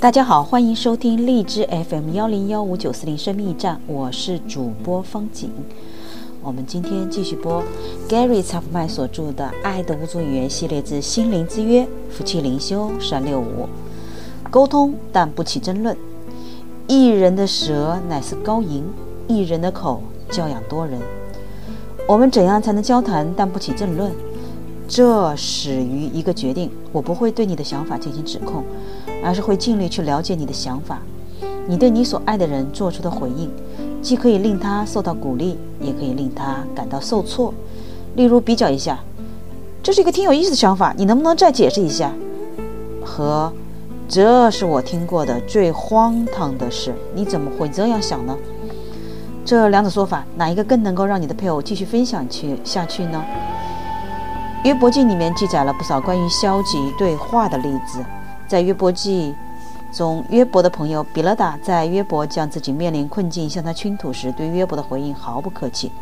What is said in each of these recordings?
大家好，欢迎收听荔枝 FM 幺零幺五九四零生命驿站，我是主播方景。我们今天继续播 Gary 查普曼所著的《爱的五种语言》系列之《心灵之约》夫妻灵修三六五，沟通但不起争论。一人的舌乃是高吟，一人的口教养多人。我们怎样才能交谈但不起争论？这始于一个决定：我不会对你的想法进行指控。而是会尽力去了解你的想法，你对你所爱的人做出的回应，既可以令他受到鼓励，也可以令他感到受挫。例如，比较一下，这是一个挺有意思的想法，你能不能再解释一下？和这是我听过的最荒唐的事，你怎么会这样想呢？这两种说法，哪一个更能够让你的配偶继续分享去下去呢？约伯记里面记载了不少关于消极对话的例子。在约伯记中，约伯的朋友比勒达在约伯将自己面临困境向他倾吐时，对约伯的回应毫不客气。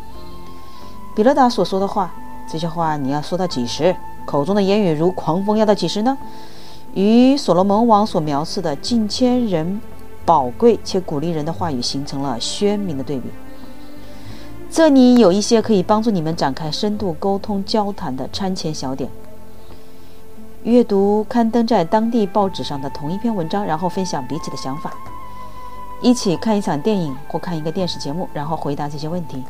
比勒达所说的话，这些话你要说到几时？口中的言语如狂风，要到几时呢？与所罗门王所描述的近千人宝贵且鼓励人的话语形成了鲜明的对比。这里有一些可以帮助你们展开深度沟通交谈的餐前小点。阅读刊登在当地报纸上的同一篇文章，然后分享彼此的想法；一起看一场电影或看一个电视节目，然后回答这些问题。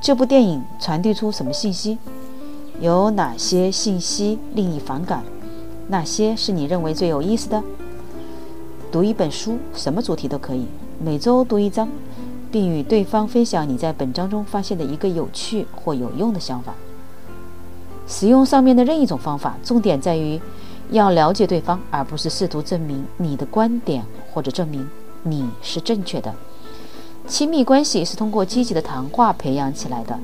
这部电影传递出什么信息？有哪些信息令你反感？哪些是你认为最有意思的？读一本书，什么主题都可以，每周读一章，并与对方分享你在本章中发现的一个有趣或有用的想法。使用上面的任一种方法，重点在于要了解对方，而不是试图证明你的观点或者证明你是正确的。亲密关系是通过积极的谈话培养起来的，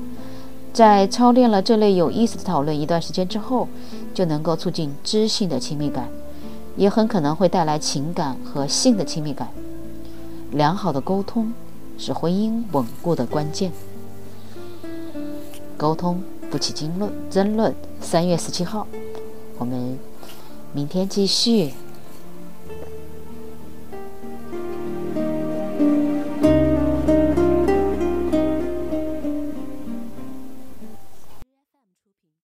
在操练了这类有意思的讨论一段时间之后，就能够促进知性的亲密感，也很可能会带来情感和性的亲密感。良好的沟通是婚姻稳固的关键。沟通。不起争论，争论。三月十七号，我们明天继续。